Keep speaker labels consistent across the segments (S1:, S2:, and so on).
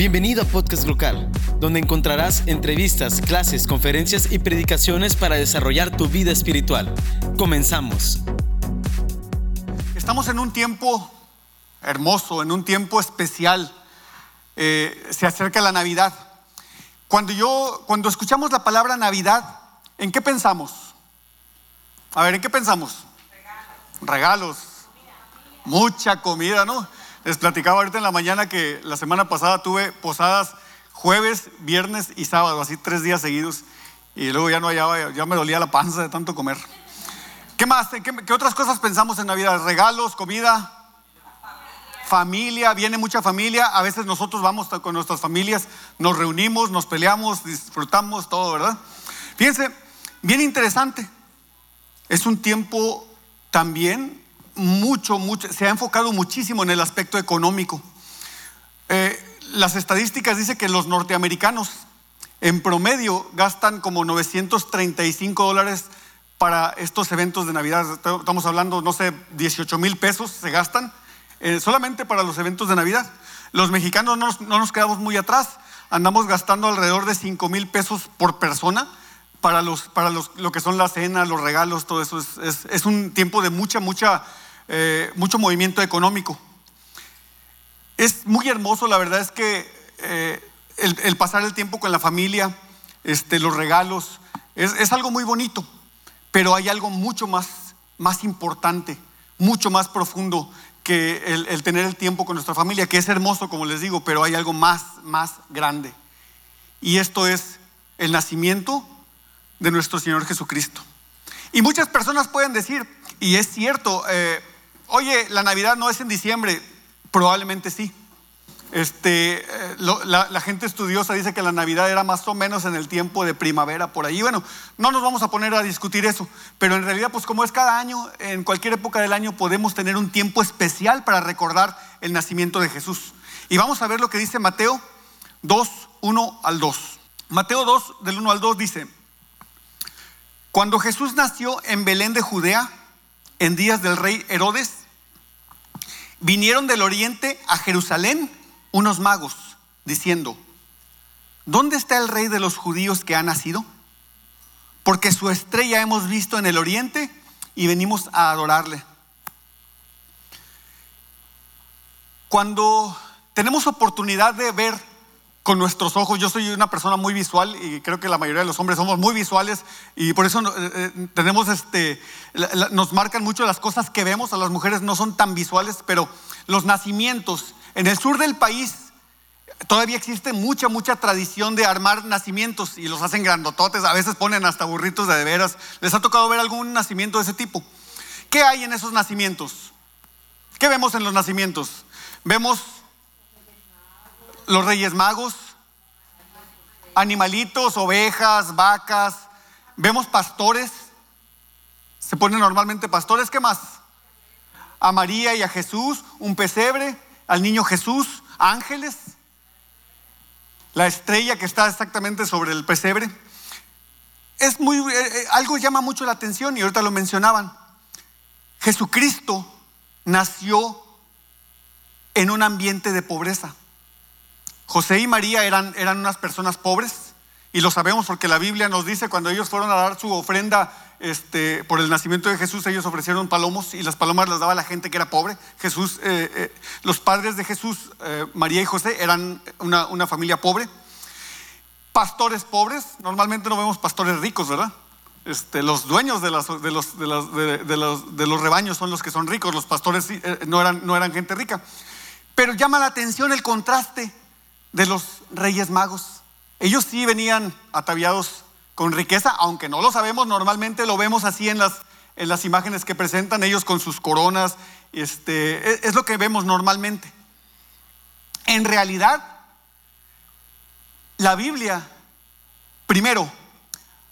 S1: Bienvenido a Podcast Local, donde encontrarás entrevistas, clases, conferencias y predicaciones para desarrollar tu vida espiritual. Comenzamos.
S2: Estamos en un tiempo hermoso, en un tiempo especial. Eh, se acerca la Navidad. Cuando yo, cuando escuchamos la palabra Navidad, ¿en qué pensamos? A ver, ¿en qué pensamos? Regalos. Regalos. Mucha comida, ¿no? Les platicaba ahorita en la mañana que la semana pasada tuve posadas jueves, viernes y sábado, así tres días seguidos. Y luego ya no hallaba, ya me dolía la panza de tanto comer. ¿Qué más? ¿Qué, otras cosas pensamos en Navidad? Regalos, comida, familia, viene mucha familia. A veces nosotros vamos con nuestras familias, nos reunimos, nos peleamos, disfrutamos todo, ¿verdad? Fíjense, bien interesante. Es un tiempo también mucho, mucho, se ha enfocado muchísimo en el aspecto económico. Eh, las estadísticas dicen que los norteamericanos en promedio gastan como 935 dólares para estos eventos de Navidad. Estamos hablando, no sé, 18 mil pesos se gastan eh, solamente para los eventos de Navidad. Los mexicanos no nos, quedamos muy atrás, andamos gastando alrededor de 5 mil pesos por persona para, los, para los, lo que son las cenas, los regalos, todo eso. Es, es un tiempo de mucha, mucha eh, mucho movimiento económico. Es muy hermoso, la verdad es que eh, el, pasar el tiempo con la familia, este, los regalos, es, algo muy bonito, pero hay algo mucho más, más importante, mucho más profundo que el, el, tener el tiempo con nuestra familia, que es hermoso, como les digo, pero hay algo más, más grande. Y esto es el nacimiento de nuestro Señor Jesucristo. Y muchas personas pueden decir, y es cierto, eh, Oye, la Navidad no es en diciembre. Probablemente sí. Este, eh, la, gente estudiosa dice que la Navidad era más o menos en el tiempo de primavera por ahí. Bueno, no nos vamos a poner a discutir eso, pero en realidad, pues como es cada año, en cualquier época del año podemos tener un tiempo especial para recordar el nacimiento de Jesús. Y vamos a ver lo que dice Mateo 2, 1 al 2. Mateo 2, del 1 al 2 dice, cuando Jesús nació en Belén de Judea, en días del rey Herodes, Vinieron del oriente a Jerusalén unos magos diciendo, ¿dónde está el rey de los judíos que ha nacido? Porque su estrella hemos visto en el oriente y venimos a adorarle. Cuando tenemos oportunidad de ver con nuestros ojos. Yo soy una persona muy visual y creo que la mayoría de los hombres somos muy visuales y por eso eh, eh, tenemos este, nos marcan mucho las cosas que vemos. A las mujeres no son tan visuales, pero los nacimientos en el sur del país todavía existe mucha, mucha tradición de armar nacimientos y los hacen grandototes. A veces ponen hasta burritos de, de veras. ¿Les ha tocado ver algún nacimiento de ese tipo? ¿Qué hay en esos nacimientos? ¿Qué vemos en los nacimientos? Vemos los reyes magos, animalitos, ovejas, vacas, vemos pastores, se ponen normalmente pastores, ¿qué más? A María y a Jesús, un pesebre, al niño Jesús, ángeles, la estrella que está exactamente sobre el pesebre. Es muy, eh, eh, algo llama mucho la atención y ahorita lo mencionaban. Jesucristo nació en un ambiente de pobreza. José y María eran, eran unas personas pobres y lo sabemos porque la Biblia nos dice cuando ellos fueron a dar su ofrenda este, por el nacimiento de Jesús, ellos ofrecieron palomos y las palomas las daba la gente que era pobre. Jesús, eh, eh, los padres de Jesús, eh, María y José, eran una, familia pobre. Pastores pobres, normalmente no vemos pastores ricos, ¿verdad? Este, los dueños de, los, de, los, de, los, de, los, rebaños son los que son ricos, los pastores no, eran, no eran gente rica. Pero llama la atención el contraste de los reyes magos. Ellos sí venían ataviados con riqueza, aunque no lo sabemos, normalmente lo vemos así en las, en las imágenes que presentan ellos con sus coronas, este, es, es lo que vemos normalmente. En realidad, la Biblia, primero,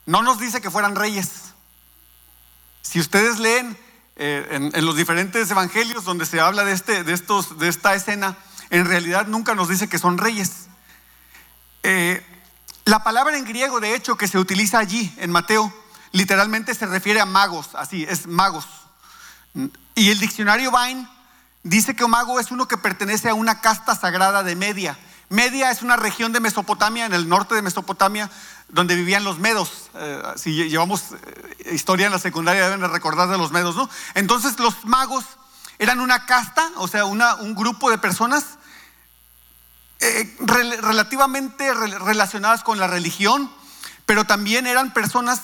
S2: no nos dice que fueran reyes. Si ustedes leen eh, en, en, los diferentes evangelios donde se habla de, este, de, estos, de esta escena, en realidad nunca nos dice que son reyes. Eh, la palabra en griego, de hecho, que se utiliza allí en Mateo, literalmente se refiere a magos, así, es magos. Y el diccionario Vine dice que un mago es uno que pertenece a una casta sagrada de media. Media es una región de Mesopotamia, en el norte de Mesopotamia, donde vivían los medos. Eh, si llevamos eh, historia en la secundaria deben de recordar de los medos, ¿no? Entonces los magos eran una casta, o sea, un grupo de personas eh, relativamente relacionadas con la religión, pero también eran personas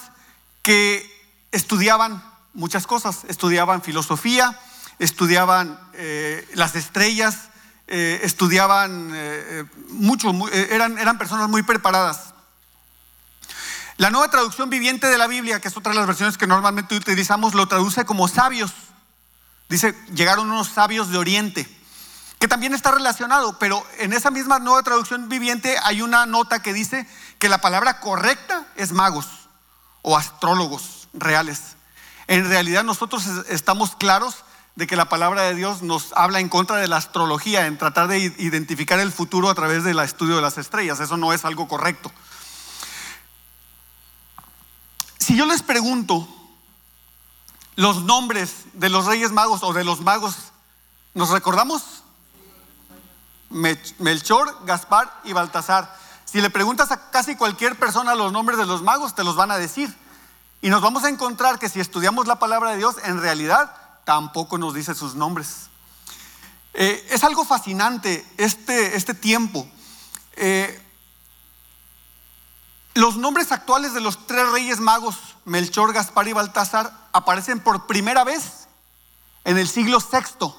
S2: que estudiaban muchas cosas, estudiaban filosofía, estudiaban las estrellas, eh, estudiaban eh, eh, mucho, eran personas muy preparadas. La nueva traducción viviente de la Biblia, que es otra de las versiones que normalmente utilizamos, lo traduce como sabios. Dice, llegaron unos sabios de Oriente, que también está relacionado, pero en esa misma nueva traducción viviente hay una nota que dice que la palabra correcta es magos o astrólogos reales. En realidad nosotros estamos claros de que la palabra de Dios nos habla en contra de la astrología, en tratar de identificar el futuro a través del estudio de las estrellas. Eso no es algo correcto. Si yo les pregunto los nombres de los reyes magos o de los magos, ¿nos recordamos? Melchor, Gaspar y Baltasar. Si le preguntas a casi cualquier persona los nombres de los magos, te los van a decir. Y nos vamos a encontrar que si estudiamos la palabra de Dios, en realidad tampoco nos dice sus nombres. Eh, es algo fascinante este, este tiempo. Eh, los nombres actuales de los tres reyes magos, Melchor, Gaspar y Baltasar, aparecen por primera vez en el siglo VI.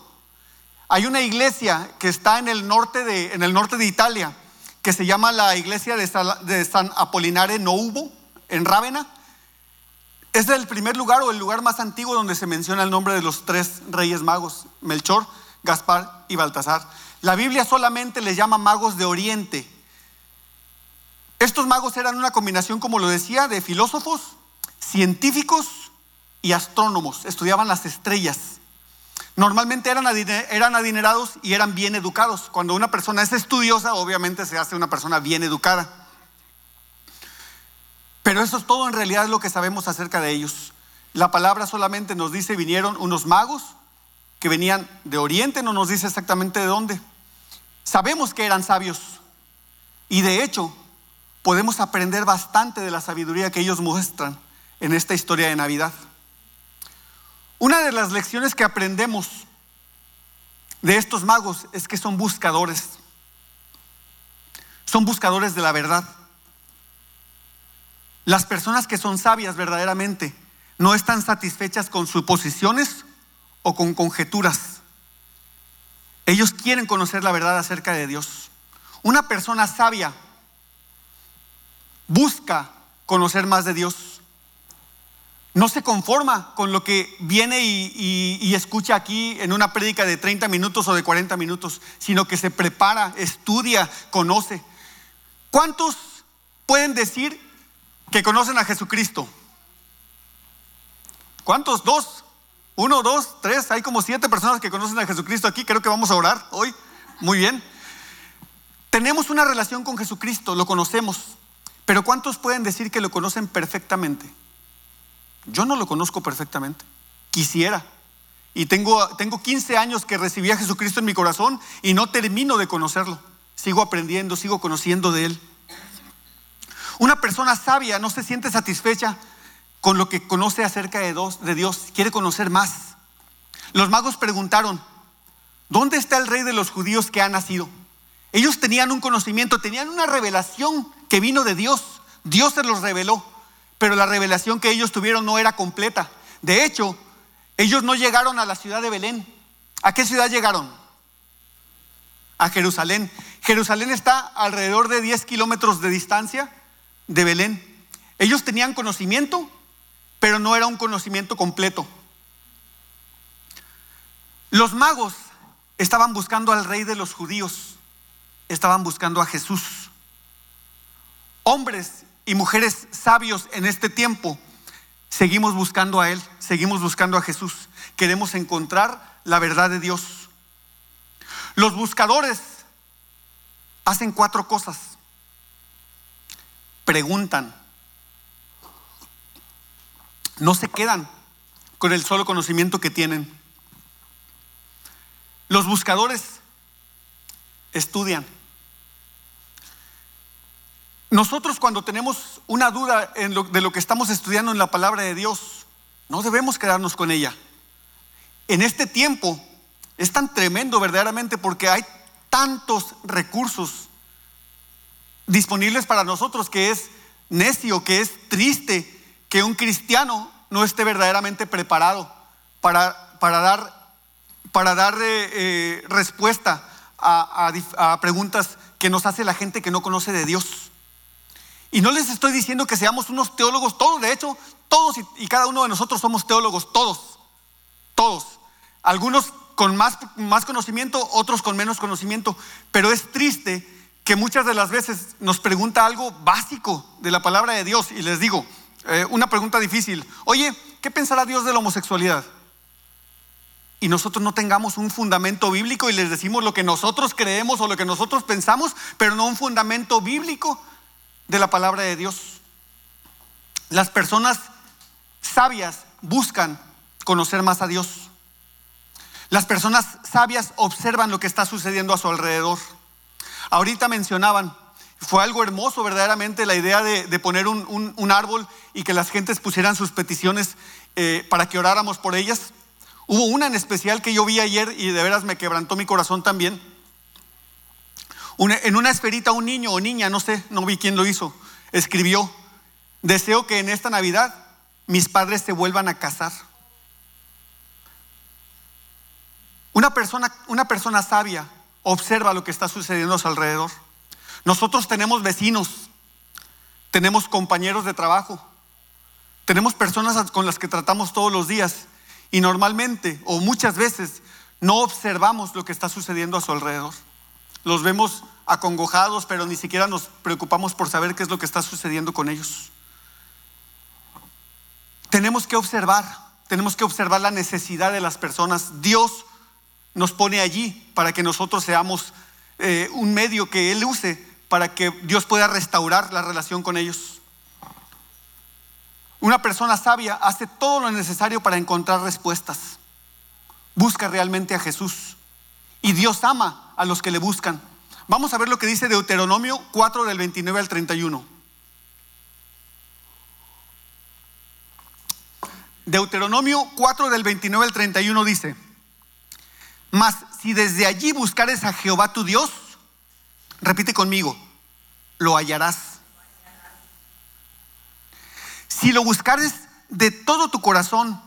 S2: Hay una iglesia que está en el norte de, en el norte de Italia, que se llama la iglesia de San, de San Apolinare Noubo, en Rávena, es el primer lugar o el lugar más antiguo donde se menciona el nombre de los tres reyes magos, Melchor, Gaspar y Baltasar. La Biblia solamente les llama magos de Oriente. Estos magos eran una combinación, como lo decía, de filósofos, científicos y astrónomos. Estudiaban las estrellas. Normalmente eran, adinerados y eran bien educados. Cuando una persona es estudiosa, obviamente se hace una persona bien educada. Pero eso es todo en realidad lo que sabemos acerca de ellos. La palabra solamente nos dice vinieron unos magos que venían de Oriente, no nos dice exactamente de dónde. Sabemos que eran sabios y de hecho podemos aprender bastante de la sabiduría que ellos muestran en esta historia de Navidad. Una de las lecciones que aprendemos de estos magos es que son buscadores. Son buscadores de la verdad. Las personas que son sabias verdaderamente no están satisfechas con suposiciones o con conjeturas. Ellos quieren conocer la verdad acerca de Dios. Una persona sabia busca conocer más de Dios. No se conforma con lo que viene y, escucha aquí en una prédica de 30 minutos o de 40 minutos, sino que se prepara, estudia, conoce. ¿Cuántos pueden decir que conocen a Jesucristo? ¿Cuántos? ¿Dos? ¿Uno, dos, tres? Hay como siete personas que conocen a Jesucristo aquí. Creo que vamos a orar hoy. Muy bien. Tenemos una relación con Jesucristo, lo conocemos. Pero ¿cuántos pueden decir que lo conocen perfectamente? Yo no lo conozco perfectamente. Quisiera. Y tengo, tengo 15 años que recibí a Jesucristo en mi corazón y no termino de conocerlo. Sigo aprendiendo, sigo conociendo de Él. Una persona sabia no se siente satisfecha con lo que conoce acerca de de Dios, quiere conocer más. Los magos preguntaron, ¿dónde está el rey de los judíos que ha nacido? Ellos tenían un conocimiento, tenían una revelación que vino de Dios. Dios se los reveló, pero la revelación que ellos tuvieron no era completa. De hecho, ellos no llegaron a la ciudad de Belén. ¿A qué ciudad llegaron? A Jerusalén. Jerusalén está alrededor de 10 kilómetros de distancia de Belén. Ellos tenían conocimiento, pero no era un conocimiento completo. Los magos estaban buscando al rey de los judíos, estaban buscando a Jesús. Hombres y mujeres sabios en este tiempo, seguimos buscando a Él, seguimos buscando a Jesús. Queremos encontrar la verdad de Dios. Los buscadores hacen cuatro cosas preguntan. No se quedan con el solo conocimiento que tienen. Los buscadores estudian. Nosotros cuando tenemos una duda de lo que estamos estudiando en la palabra de Dios, no debemos quedarnos con ella. En este tiempo es tan tremendo verdaderamente porque hay tantos recursos disponibles para nosotros que es necio, que es triste que un cristiano no esté verdaderamente preparado para, dar, para dar eh, eh, respuesta a preguntas que nos hace la gente que no conoce de Dios. Y no les estoy diciendo que seamos unos teólogos, todos, de hecho, todos y, cada uno de nosotros somos teólogos, todos, todos. Algunos con más, más conocimiento, otros con menos conocimiento, pero es triste que muchas de las veces nos pregunta algo básico de la palabra de Dios y les digo, eh, una pregunta difícil, oye, ¿qué pensará Dios de la homosexualidad? Y nosotros no tengamos un fundamento bíblico y les decimos lo que nosotros creemos o lo que nosotros pensamos, pero no un fundamento bíblico de la palabra de Dios. Las personas sabias buscan conocer más a Dios. Las personas sabias observan lo que está sucediendo a su alrededor. Ahorita mencionaban, fue algo hermoso verdaderamente la idea de, poner un, árbol y que las gentes pusieran sus peticiones eh, para que oráramos por ellas. Hubo una en especial que yo vi ayer y de veras me quebrantó mi corazón también en una esferita un niño o niña, no sé, no vi quién lo hizo, escribió, deseo que en esta Navidad mis padres se vuelvan a casar. Una persona, una persona sabia observa lo que está sucediendo a su alrededor. Nosotros tenemos vecinos, tenemos compañeros de trabajo, tenemos personas con las que tratamos todos los días y normalmente o muchas veces no observamos lo que está sucediendo a su alrededor los vemos acongojados, pero ni siquiera nos preocupamos por saber qué es lo que está sucediendo con ellos. Tenemos que observar, tenemos que observar la necesidad de las personas. Dios nos pone allí para que nosotros seamos eh, un medio que Él use para que Dios pueda restaurar la relación con ellos. Una persona sabia hace todo lo necesario para encontrar respuestas. Busca realmente a Jesús. Y Dios ama a los que le buscan. Vamos a ver lo que dice Deuteronomio 4 del 29 al 31. Deuteronomio 4 del 29 al 31 dice, mas si desde allí buscares a Jehová tu Dios, repite conmigo, lo hallarás. Si lo buscares de todo tu corazón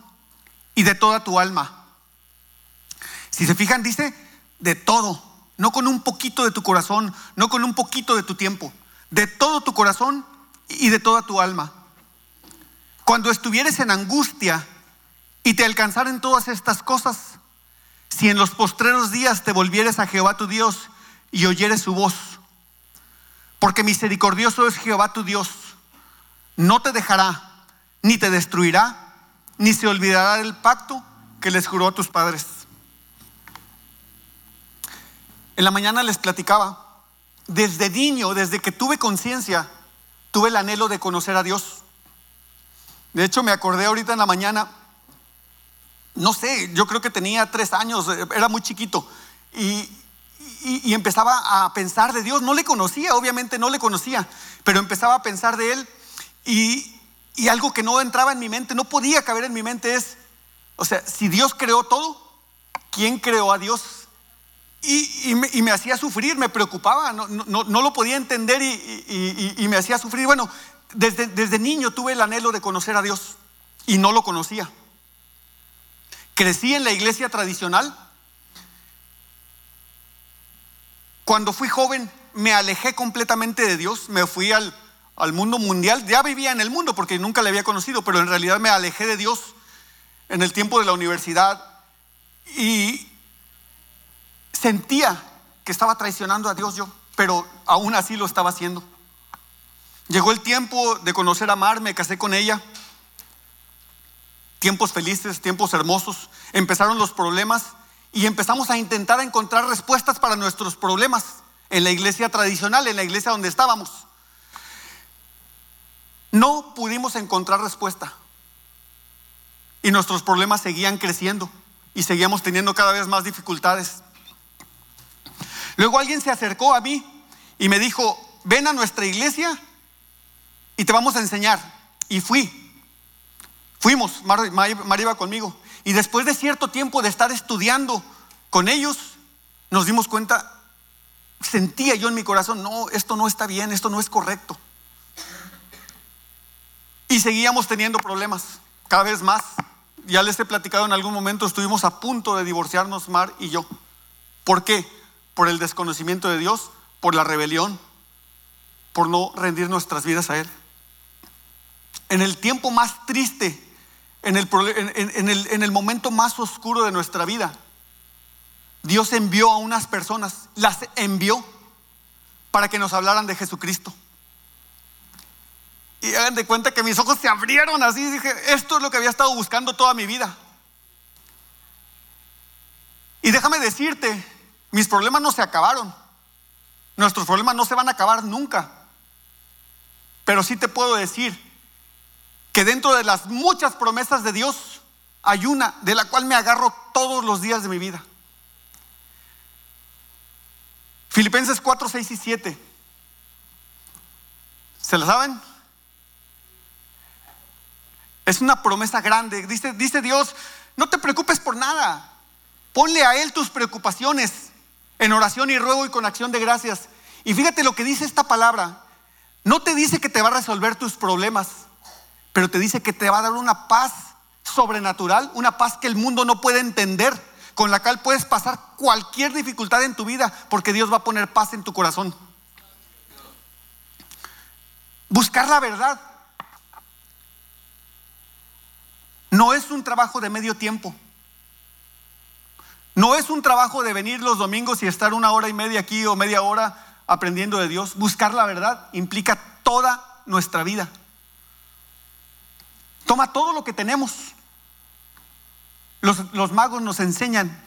S2: y de toda tu alma. Si se fijan, dice, de todo, no con un poquito de tu corazón, no con un poquito de tu tiempo, de todo tu corazón y de toda tu alma. Cuando estuvieres en angustia y te alcanzaren todas estas cosas, si en los postreros días te volvieres a Jehová tu Dios y oyeres su voz, porque misericordioso es Jehová tu Dios, no te dejará, ni te destruirá, ni se olvidará del pacto que les juró a tus padres. En la mañana les platicaba, desde niño, desde que tuve conciencia, tuve el anhelo de conocer a Dios. De hecho, me acordé ahorita en la mañana, no sé, yo creo que tenía tres años, era muy chiquito, y, empezaba a pensar de Dios. No le conocía, obviamente no le conocía, pero empezaba a pensar de Él y, y algo que no entraba en mi mente, no podía caber en mi mente es, o sea, si Dios creó todo, ¿quién creó a Dios? Y, me, hacía sufrir, me preocupaba, no, lo podía entender y, me hacía sufrir. Bueno, desde, desde niño tuve el anhelo de conocer a Dios y no lo conocía. Crecí en la iglesia tradicional. Cuando fui joven me alejé completamente de Dios, me fui al, al mundo mundial. Ya vivía en el mundo porque nunca le había conocido, pero en realidad me alejé de Dios en el tiempo de la universidad. Y, Sentía que estaba traicionando a Dios yo, pero aún así lo estaba haciendo. Llegó el tiempo de conocer a Mar, me casé con ella. Tiempos felices, tiempos hermosos. Empezaron los problemas y empezamos a intentar encontrar respuestas para nuestros problemas en la iglesia tradicional, en la iglesia donde estábamos. No pudimos encontrar respuesta. Y nuestros problemas seguían creciendo y seguíamos teniendo cada vez más dificultades. Luego alguien se acercó a mí y me dijo, ven a nuestra iglesia y te vamos a enseñar. Y fui. Fuimos, María iba conmigo. Y después de cierto tiempo de estar estudiando con ellos, nos dimos cuenta, sentía yo en mi corazón, no, esto no está bien, esto no es correcto. Y seguíamos teniendo problemas, cada vez más. Ya les he platicado en algún momento, estuvimos a punto de divorciarnos, Mar y yo. ¿Por qué? Por el desconocimiento de Dios, por la rebelión, por no rendir nuestras vidas a Él. En el tiempo más triste, en el, en, el, en el momento más oscuro de nuestra vida, Dios envió a unas personas, las envió para que nos hablaran de Jesucristo. Y hagan de cuenta que mis ojos se abrieron así. Dije, esto es lo que había estado buscando toda mi vida. Y déjame decirte, mis problemas no se acabaron. Nuestros problemas no se van a acabar nunca. Pero sí te puedo decir que dentro de las muchas promesas de Dios hay una de la cual me agarro todos los días de mi vida. Filipenses 4, 6 y 7. ¿Se la saben? Es una promesa grande. Dice, dice Dios, no te preocupes por nada. Ponle a Él tus preocupaciones en oración y ruego y con acción de gracias. Y fíjate lo que dice esta palabra. No te dice que te va a resolver tus problemas, pero te dice que te va a dar una paz sobrenatural, una paz que el mundo no puede entender, con la cual puedes pasar cualquier dificultad en tu vida, porque Dios va a poner paz en tu corazón. Buscar la verdad no es un trabajo de medio tiempo. No es un trabajo de venir los domingos y estar una hora y media aquí o media hora aprendiendo de Dios. Buscar la verdad implica toda nuestra vida. Toma todo lo que tenemos. Los, magos nos enseñan,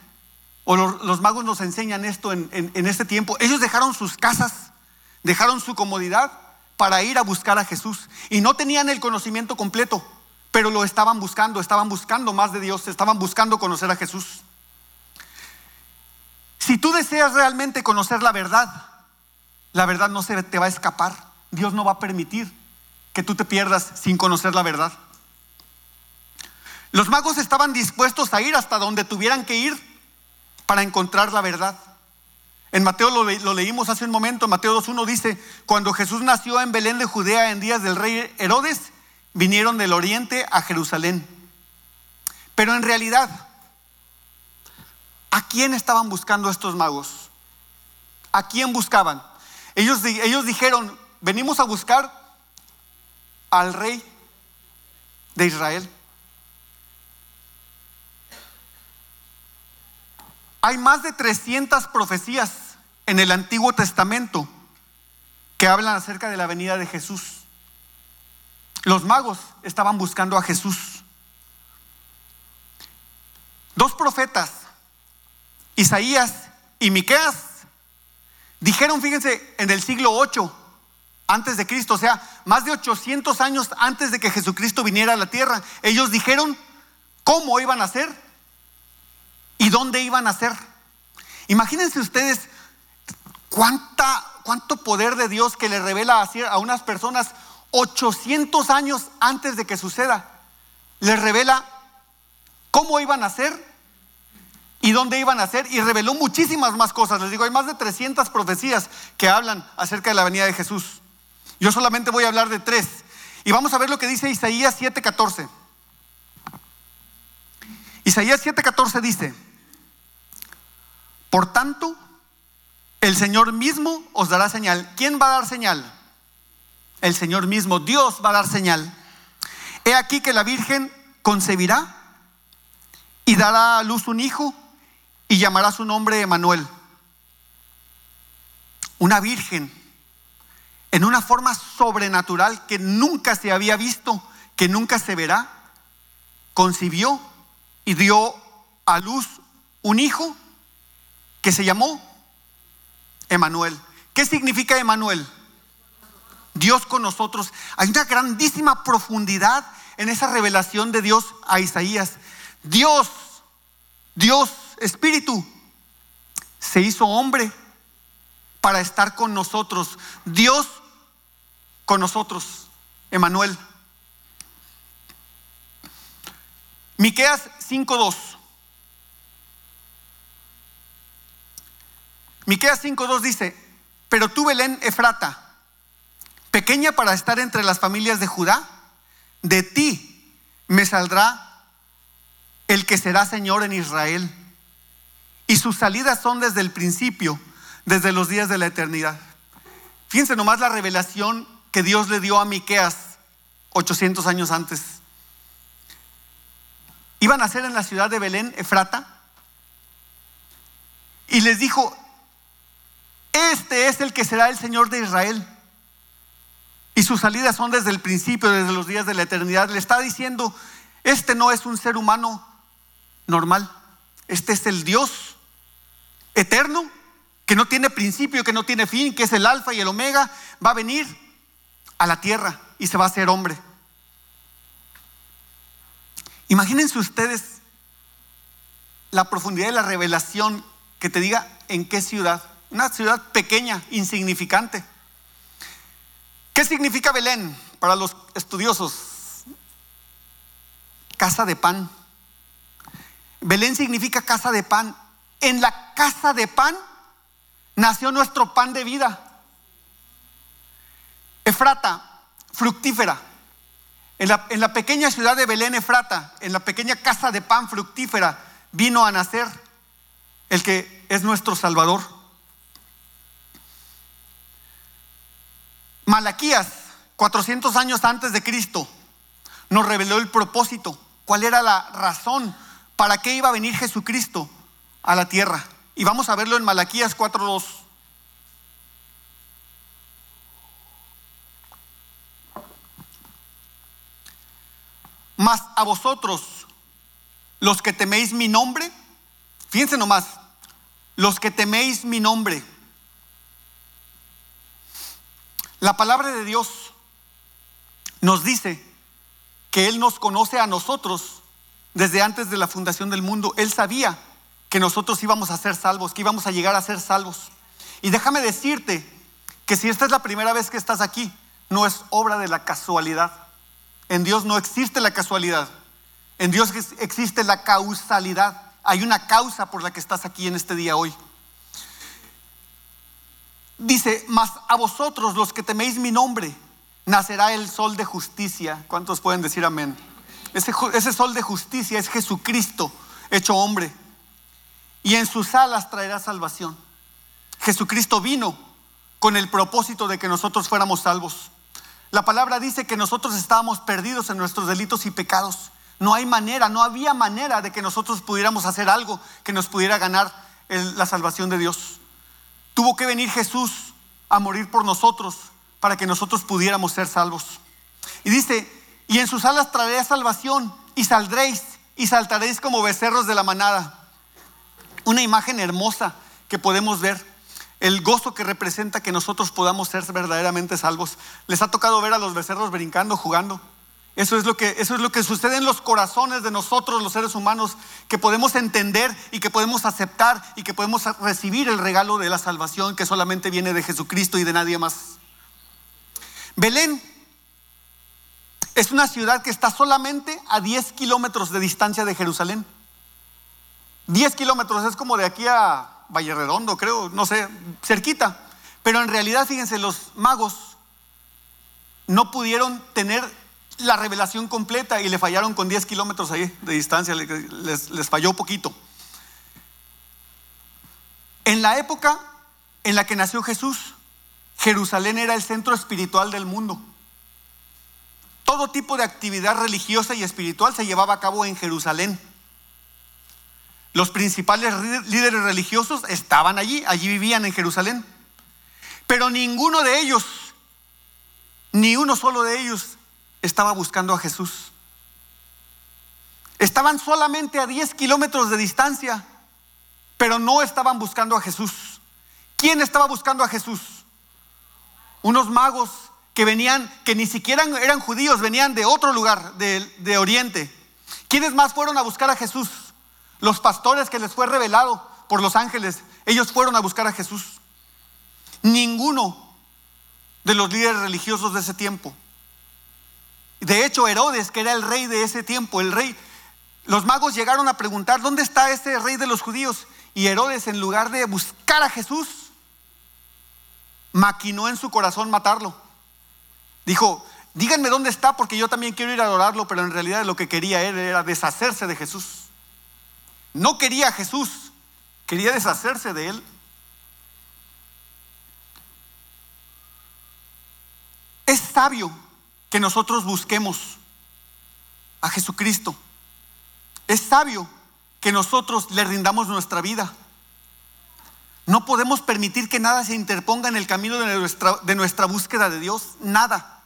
S2: o los, magos nos enseñan esto en, este tiempo. Ellos dejaron sus casas, dejaron su comodidad para ir a buscar a Jesús. Y no tenían el conocimiento completo, pero lo estaban buscando, estaban buscando más de Dios, estaban buscando conocer a Jesús. Si tú deseas realmente conocer la verdad, la verdad no se te va a escapar. Dios no va a permitir que tú te pierdas sin conocer la verdad. Los magos estaban dispuestos a ir hasta donde tuvieran que ir para encontrar la verdad. En Mateo lo, leímos hace un momento, Mateo 2.1 dice, cuando Jesús nació en Belén de Judea en días del rey Herodes, vinieron del oriente a Jerusalén. Pero en realidad, ¿a quién estaban buscando estos magos? ¿A quién buscaban? Ellos, ellos dijeron, venimos a buscar al rey de Israel. Hay más de 300 profecías en el Antiguo Testamento que hablan acerca de la venida de Jesús. Los magos estaban buscando a Jesús. Dos profetas, Isaías y Miqueas, Dijeron, fíjense, en el siglo 8 antes de Cristo, o sea, más de 800 años antes de que Jesucristo viniera a la tierra, ellos dijeron cómo iban a ser y dónde iban a ser. Imagínense ustedes cuánta, cuánto poder de Dios que le revela a unas personas 800 años antes de que suceda. Les revela cómo iban a ser y dónde iban a ser y reveló muchísimas más cosas. Les digo, hay más de 300 profecías que hablan acerca de la venida de Jesús. Yo solamente voy a hablar de tres. Y vamos a ver lo que dice Isaías 7:14. Isaías 7:14 dice, por tanto, el Señor mismo os dará señal. ¿Quién va a dar señal? El Señor mismo, Dios va a dar señal. He aquí que la Virgen concebirá y dará a luz un hijo y llamará su nombre Emanuel. Una virgen en una forma sobrenatural que nunca se había visto, que nunca se verá, concibió y dio a luz un hijo que se llamó Emanuel. ¿Qué significa Emanuel? Dios con nosotros. Hay una grandísima profundidad en esa revelación de Dios a Isaías. Dios, Dios espíritu se hizo hombre para estar con nosotros. Dios con nosotros. Emanuel. Miqueas 5:2. Miqueas 5:2 dice, "Pero tú Belén Efrata, pequeña para estar entre las familias de Judá, de ti me saldrá el que será Señor en Israel, y sus salidas son desde el principio, desde los días de la eternidad." Fíjense nomás la revelación que Dios le dio a Miqueas 800 años antes. Iban a ser en la ciudad de Belén, Efrata, y les dijo, este es el que será el Señor de Israel. Y sus salidas son desde el principio, desde los días de la eternidad. Le está diciendo, este no es un ser humano normal, este es el Dios eterno, que no tiene principio, que no tiene fin, que es el alfa y el omega, va a venir a la tierra y se va a hacer hombre. Imagínense ustedes la profundidad de la revelación que te diga en qué ciudad, una ciudad pequeña, insignificante. ¿Qué significa Belén para los estudiosos? Casa de pan. Belén significa casa de pan. En la casa de pan nació nuestro pan de vida. Efrata, fructífera. En la, pequeña ciudad de Belén, Efrata, en la pequeña casa de pan fructífera, vino a nacer el que es nuestro Salvador. Malaquías, 400 años antes de Cristo, nos reveló el propósito, cuál era la razón, para qué iba a venir Jesucristo a la tierra. Y vamos a verlo en Malaquías 4.2. Mas a vosotros, los que teméis mi nombre, fíjense nomás, los que teméis mi nombre. La palabra de Dios nos dice que Él nos conoce a nosotros desde antes de la fundación del mundo. Él sabía que nosotros íbamos a ser salvos, que íbamos a llegar a ser salvos. Y déjame decirte que si esta es la primera vez que estás aquí, no es obra de la casualidad. En Dios no existe la casualidad. En Dios existe la causalidad. Hay una causa por la que estás aquí en este día hoy. Dice, mas a vosotros los que teméis mi nombre, nacerá el sol de justicia. ¿Cuántos pueden decir amén? Ese, ese sol de justicia es Jesucristo hecho hombre y en sus alas traerá salvación. Jesucristo vino con el propósito de que nosotros fuéramos salvos. La palabra dice que nosotros estábamos perdidos en nuestros delitos y pecados. No hay manera, no había manera de que nosotros pudiéramos hacer algo que nos pudiera ganar la salvación de Dios. Tuvo que venir Jesús a morir por nosotros para que nosotros pudiéramos ser salvos. Y dice, y en sus alas traeré salvación y saldréis y saltaréis como becerros de la manada una imagen hermosa que podemos ver, el gozo que representa que nosotros podamos ser verdaderamente salvos. Les ha tocado ver a los becerros brincando, jugando. Eso es, lo que, eso es lo que sucede en los corazones de nosotros, los seres humanos, que podemos entender y que podemos aceptar y que podemos recibir el regalo de la salvación que solamente viene de Jesucristo y de nadie más. Belén es una ciudad que está solamente a 10 kilómetros de distancia de Jerusalén. 10 kilómetros es como de aquí a Valle Redondo, creo, no sé, cerquita. Pero en realidad, fíjense, los magos no pudieron tener la revelación completa y le fallaron con 10 kilómetros ahí de distancia, les, les falló poquito. En la época en la que nació Jesús, Jerusalén era el centro espiritual del mundo. Todo tipo de actividad religiosa y espiritual se llevaba a cabo en Jerusalén. Los principales líderes religiosos estaban allí, allí vivían en Jerusalén. Pero ninguno de ellos, ni uno solo de ellos, estaba buscando a Jesús. Estaban solamente a 10 kilómetros de distancia, pero no estaban buscando a Jesús. ¿Quién estaba buscando a Jesús? Unos magos que venían, que ni siquiera eran judíos, venían de otro lugar, de, de Oriente. ¿Quiénes más fueron a buscar a Jesús? Los pastores que les fue revelado por los ángeles, ellos fueron a buscar a Jesús. Ninguno de los líderes religiosos de ese tiempo De hecho, Herodes, que era el rey de ese tiempo, el rey, los magos llegaron a preguntar, ¿dónde está ese rey de los judíos? Y Herodes, en lugar de buscar a Jesús, maquinó en su corazón matarlo. Dijo, díganme dónde está porque yo también quiero ir a adorarlo, pero en realidad lo que quería él era deshacerse de Jesús. No quería a Jesús, quería deshacerse de él. Es sabio que nosotros busquemos a Jesucristo. Es sabio que nosotros le rindamos nuestra vida. No podemos permitir que nada se interponga en el camino de nuestra, de nuestra búsqueda de Dios. Nada.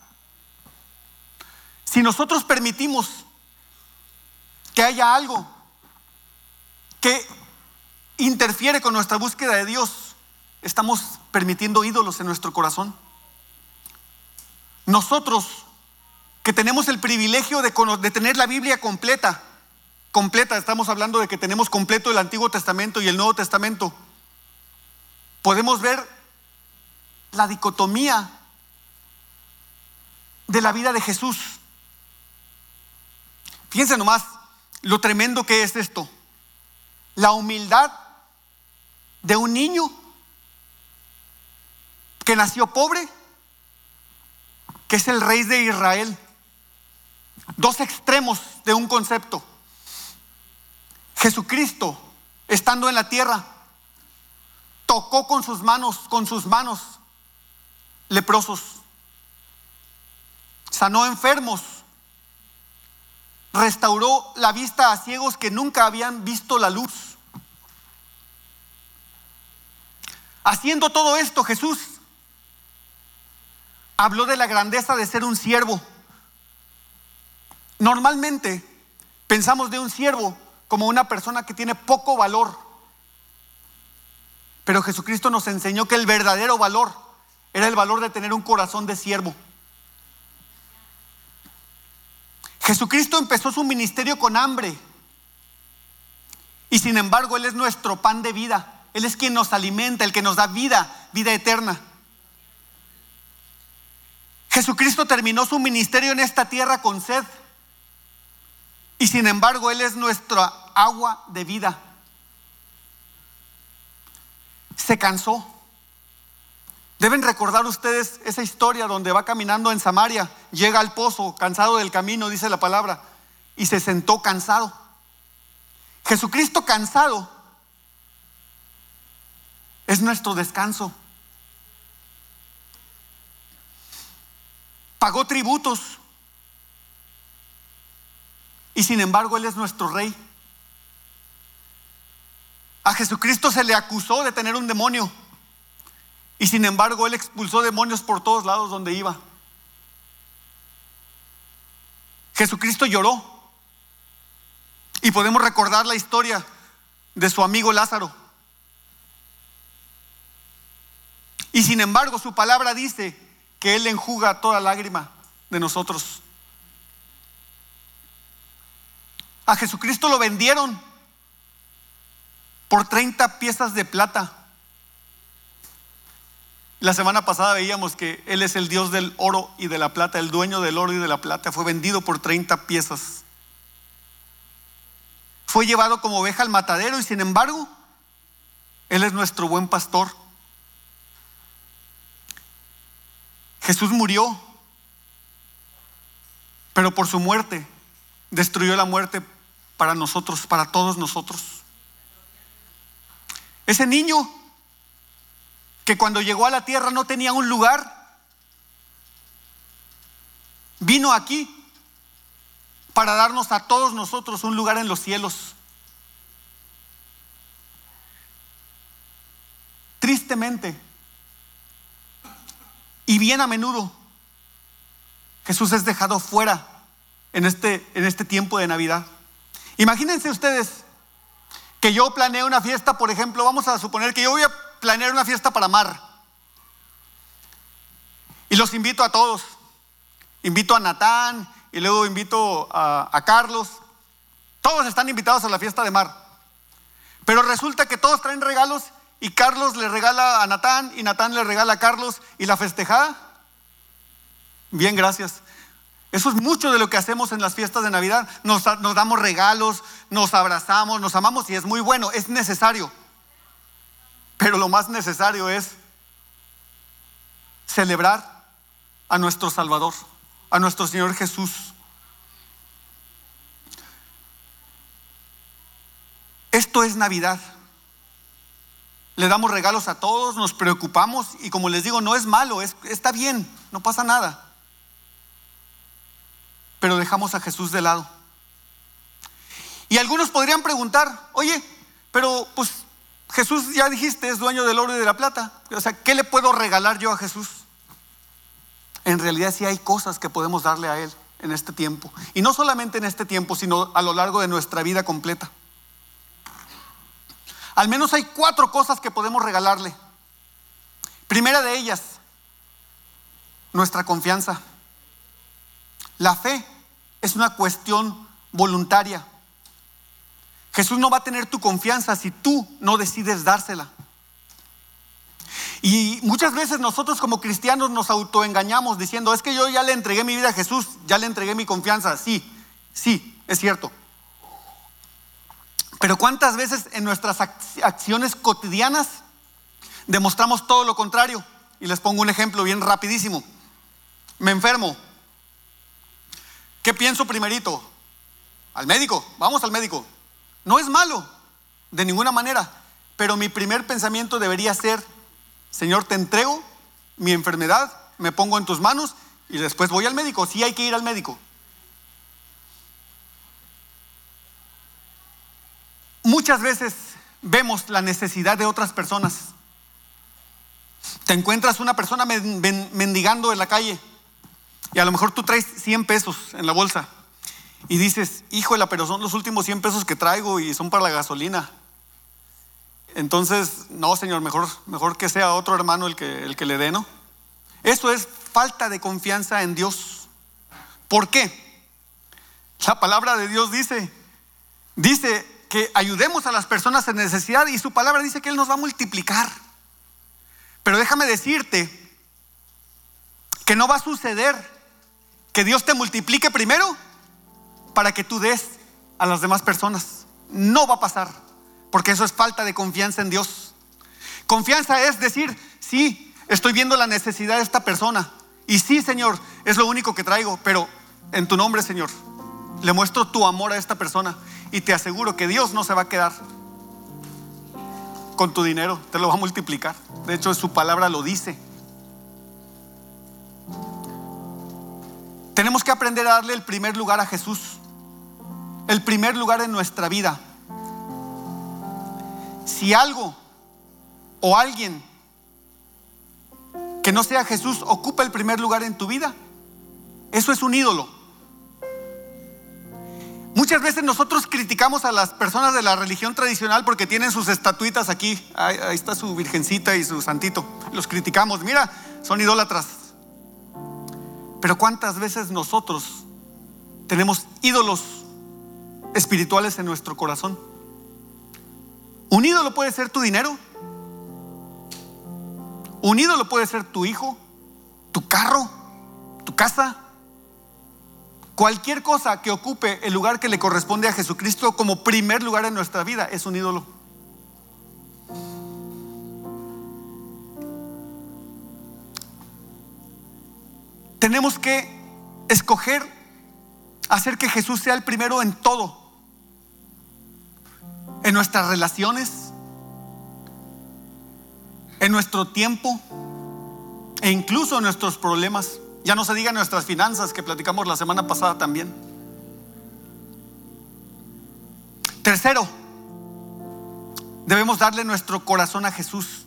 S2: Si nosotros permitimos que haya algo que interfiere con nuestra búsqueda de Dios, estamos permitiendo ídolos en nuestro corazón. Nosotros que tenemos el privilegio de, de, tener la Biblia completa, completa, estamos hablando de que tenemos completo el Antiguo Testamento y el Nuevo Testamento, podemos ver la dicotomía de la vida de Jesús. Fíjense nomás lo tremendo que es esto. La humildad de un niño que nació pobre, que es el rey de Israel dos extremos de un concepto. Jesucristo, estando en la tierra, tocó con sus manos, con sus manos leprosos, sanó enfermos, restauró la vista a ciegos que nunca habían visto la luz. Haciendo todo esto, Jesús habló de la grandeza de ser un siervo Normalmente pensamos de un siervo como una persona que tiene poco valor. Pero Jesucristo nos enseñó que el verdadero valor era el valor de tener un corazón de siervo. Jesucristo empezó su ministerio con hambre. Y sin embargo, Él es nuestro pan de vida. Él es quien nos alimenta, el que nos da vida, vida eterna. Jesucristo terminó su ministerio en esta tierra con sed. Y sin embargo, Él es nuestra agua de vida. Se cansó. Deben recordar ustedes esa historia donde va caminando en Samaria, llega al pozo, cansado del camino, dice la palabra, y se sentó cansado. Jesucristo cansado es nuestro descanso. Pagó tributos y sin embargo Él es nuestro rey. A Jesucristo se le acusó de tener un demonio. Y sin embargo Él expulsó demonios por todos lados donde iba. Jesucristo lloró. Y podemos recordar la historia de su amigo Lázaro. Y sin embargo su palabra dice que Él enjuga toda lágrima de nosotros. A Jesucristo lo vendieron por 30 piezas de plata. La semana pasada veíamos que Él es el Dios del oro y de la plata, el dueño del oro y de la plata. Fue vendido por 30 piezas. Fue llevado como oveja al matadero y sin embargo, Él es nuestro buen pastor. Jesús murió, pero por su muerte destruyó la muerte para nosotros, para todos nosotros. Ese niño que cuando llegó a la tierra no tenía un lugar, vino aquí para darnos a todos nosotros un lugar en los cielos. Tristemente y bien a menudo, Jesús es dejado fuera en este, en este tiempo de Navidad. Imagínense ustedes que yo planeo una fiesta, por ejemplo, vamos a suponer que yo voy a planear una fiesta para Mar. Y los invito a todos. Invito a Natán y luego invito a, Carlos. Todos están invitados a la fiesta de Mar. Pero resulta que todos traen regalos y Carlos le regala a Natán y Natán le regala a Carlos y la festejada. Bien, gracias. Eso es mucho de lo que hacemos en las fiestas de Navidad. Nos, damos regalos, nos abrazamos, nos amamos y es muy bueno, es necesario. Pero lo más necesario es celebrar a nuestro Salvador, a nuestro Señor Jesús. Esto es Navidad. Le damos regalos a todos, nos preocupamos y como les digo, no es malo, es, está bien, no pasa nada. Pero dejamos a Jesús de lado. Y algunos podrían preguntar, oye, pero pues Jesús ya dijiste es dueño del oro y de la plata. O sea, ¿qué le puedo regalar yo a Jesús? En realidad sí hay cosas que podemos darle a Él en este tiempo. Y no solamente en este tiempo, sino a lo largo de nuestra vida completa. Al menos hay cuatro cosas que podemos regalarle. Primera de ellas, nuestra confianza. La fe es una cuestión voluntaria. Jesús no va a tener tu confianza si tú no decides dársela. Y muchas veces nosotros como cristianos nos autoengañamos diciendo, es que yo ya le entregué mi vida a Jesús, ya le entregué mi confianza. Sí, sí, es cierto. Pero ¿cuántas veces en nuestras acciones cotidianas demostramos todo lo contrario? Y les pongo un ejemplo bien rapidísimo. Me enfermo. ¿Qué pienso primerito? Al médico, vamos al médico. No es malo, de ninguna manera, pero mi primer pensamiento debería ser, Señor, te entrego mi enfermedad, me pongo en tus manos y después voy al médico. Sí hay que ir al médico. Muchas veces vemos la necesidad de otras personas. Te encuentras una persona mendigando en la calle y a lo mejor tú traes 100 pesos en la bolsa y dices, híjole, pero son los últimos 100 pesos que traigo y son para la gasolina. Entonces, no, Señor, mejor, mejor que sea otro hermano el que, el que le dé, ¿no? Eso es falta de confianza en Dios. ¿Por qué? La palabra de Dios dice, dice que ayudemos a las personas en necesidad y su palabra dice que Él nos va a multiplicar. Pero déjame decirte que no va a suceder que Dios te multiplique primero para que tú des a las demás personas. No va a pasar, porque eso es falta de confianza en Dios. Confianza es decir, sí, estoy viendo la necesidad de esta persona. Y sí, Señor, es lo único que traigo, pero en tu nombre, Señor, le muestro tu amor a esta persona y te aseguro que Dios no se va a quedar con tu dinero, te lo va a multiplicar. De hecho, su palabra lo dice. Tenemos que aprender a darle el primer lugar a Jesús, el primer lugar en nuestra vida. Si algo o alguien que no sea Jesús ocupa el primer lugar en tu vida, eso es un ídolo. Muchas veces nosotros criticamos a las personas de la religión tradicional porque tienen sus estatuitas aquí. Ahí, está su virgencita y su santito. Los criticamos. Mira, son idólatras. Pero ¿cuántas veces nosotros tenemos ídolos espirituales en nuestro corazón? Un ídolo puede ser tu dinero. Un ídolo puede ser tu hijo, tu carro, tu casa, Cualquier cosa que ocupe el lugar que le corresponde a Jesucristo como primer lugar en nuestra vida es un ídolo. Tenemos que escoger hacer que Jesús sea el primero en todo. En nuestras relaciones, en nuestro tiempo e incluso en nuestros problemas. Ya no se diga nuestras finanzas que platicamos la semana pasada también. Tercero, debemos darle nuestro corazón a Jesús.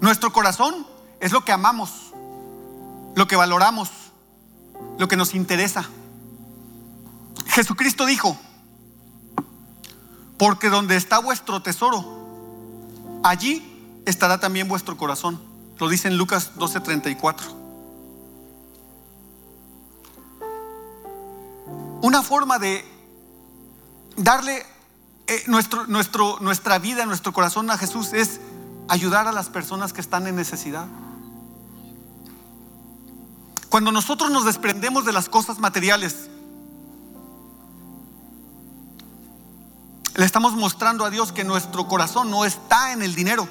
S2: Nuestro corazón es lo que amamos, lo que valoramos, lo que nos interesa. Jesucristo dijo, porque donde está vuestro tesoro, allí estará también vuestro corazón. Lo dice en Lucas 12:34. Una forma de darle eh, nuestro, nuestra vida, nuestro corazón a Jesús es ayudar a las personas que están en necesidad. Cuando nosotros nos desprendemos de las cosas materiales, le estamos mostrando a Dios que nuestro corazón no está en el dinero.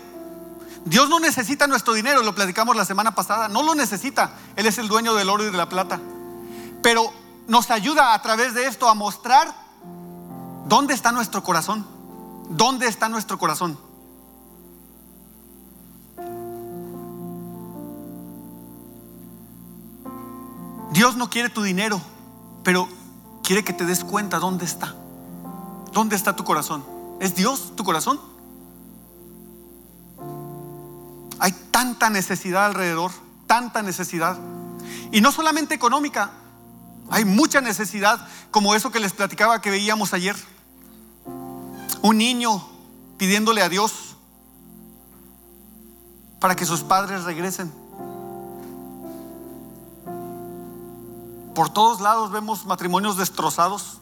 S2: Dios no necesita nuestro dinero, lo platicamos la semana pasada, no lo necesita. Él es el dueño del oro y de la plata. Pero nos ayuda a través de esto a mostrar dónde está nuestro corazón. ¿Dónde está nuestro corazón? Dios no quiere tu dinero, pero quiere que te des cuenta dónde está. ¿Dónde está tu corazón? ¿Es Dios tu corazón? Hay tanta necesidad alrededor, tanta necesidad. Y no solamente económica, hay mucha necesidad, como eso que les platicaba que veíamos ayer. Un niño pidiéndole a Dios para que sus padres regresen. Por todos lados vemos matrimonios destrozados.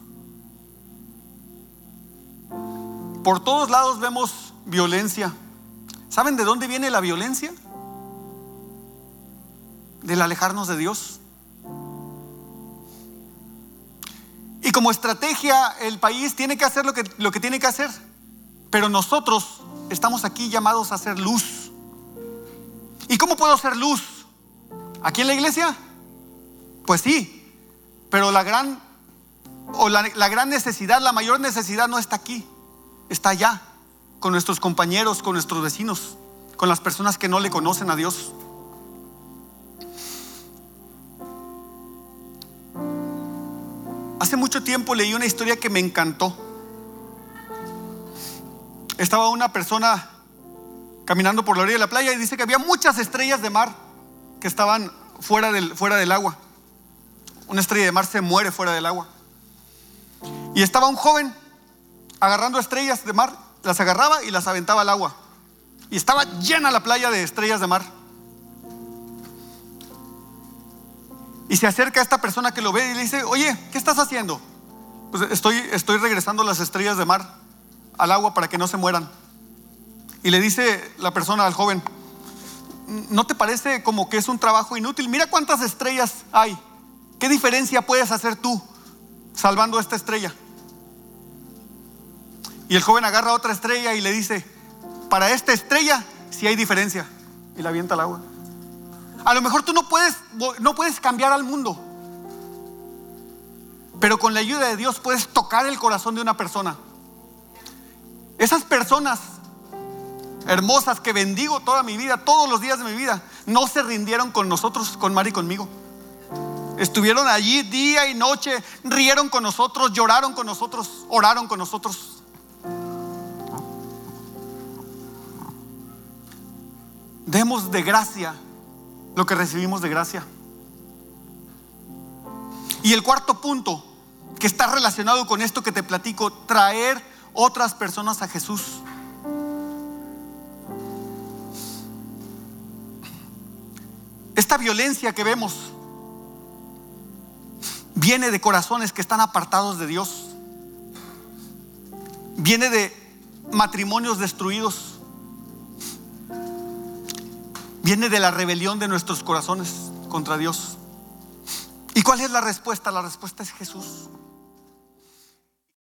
S2: Por todos lados vemos violencia. ¿Saben de dónde viene la violencia? Del alejarnos de Dios. Y como estrategia, el país tiene que hacer lo que, lo que tiene que hacer. Pero nosotros estamos aquí llamados a hacer luz. ¿Y cómo puedo hacer luz? ¿Aquí en la iglesia? Pues sí, pero la gran, o la, la gran necesidad, la mayor necesidad no está aquí, está allá, con nuestros compañeros, con nuestros vecinos, con las personas que no le conocen a Dios. Hace mucho tiempo leí una historia que me encantó. Estaba una persona caminando por la orilla de la playa y dice que había muchas estrellas de mar que estaban fuera del, fuera del agua. Una estrella de mar se muere fuera del agua. Y estaba un joven agarrando estrellas de mar, las agarraba y las aventaba al agua. Y estaba llena la playa de estrellas de mar. Y se acerca a esta persona que lo ve y le dice, oye, ¿qué estás haciendo? Pues estoy, estoy regresando las estrellas de mar al agua para que no se mueran. Y le dice la persona al joven, ¿no te parece como que es un trabajo inútil? Mira cuántas estrellas hay. ¿Qué diferencia puedes hacer tú salvando esta estrella? Y el joven agarra otra estrella y le dice, para esta estrella sí hay diferencia. Y la avienta al agua. A lo mejor tú no puedes, no puedes cambiar al mundo. Pero con la ayuda de Dios puedes tocar el corazón de una persona. Esas personas hermosas que bendigo toda mi vida, todos los días de mi vida, no se rindieron con nosotros, con Mari y conmigo. Estuvieron allí día y noche, rieron con nosotros, lloraron con nosotros, oraron con nosotros. Demos de gracia lo que recibimos de gracia. Y el cuarto punto, que está relacionado con esto que te platico, traer otras personas a Jesús. Esta violencia que vemos viene de corazones que están apartados de Dios. Viene de matrimonios destruidos. Viene de la rebelión de nuestros corazones contra Dios. ¿Y cuál es la respuesta? La respuesta es Jesús.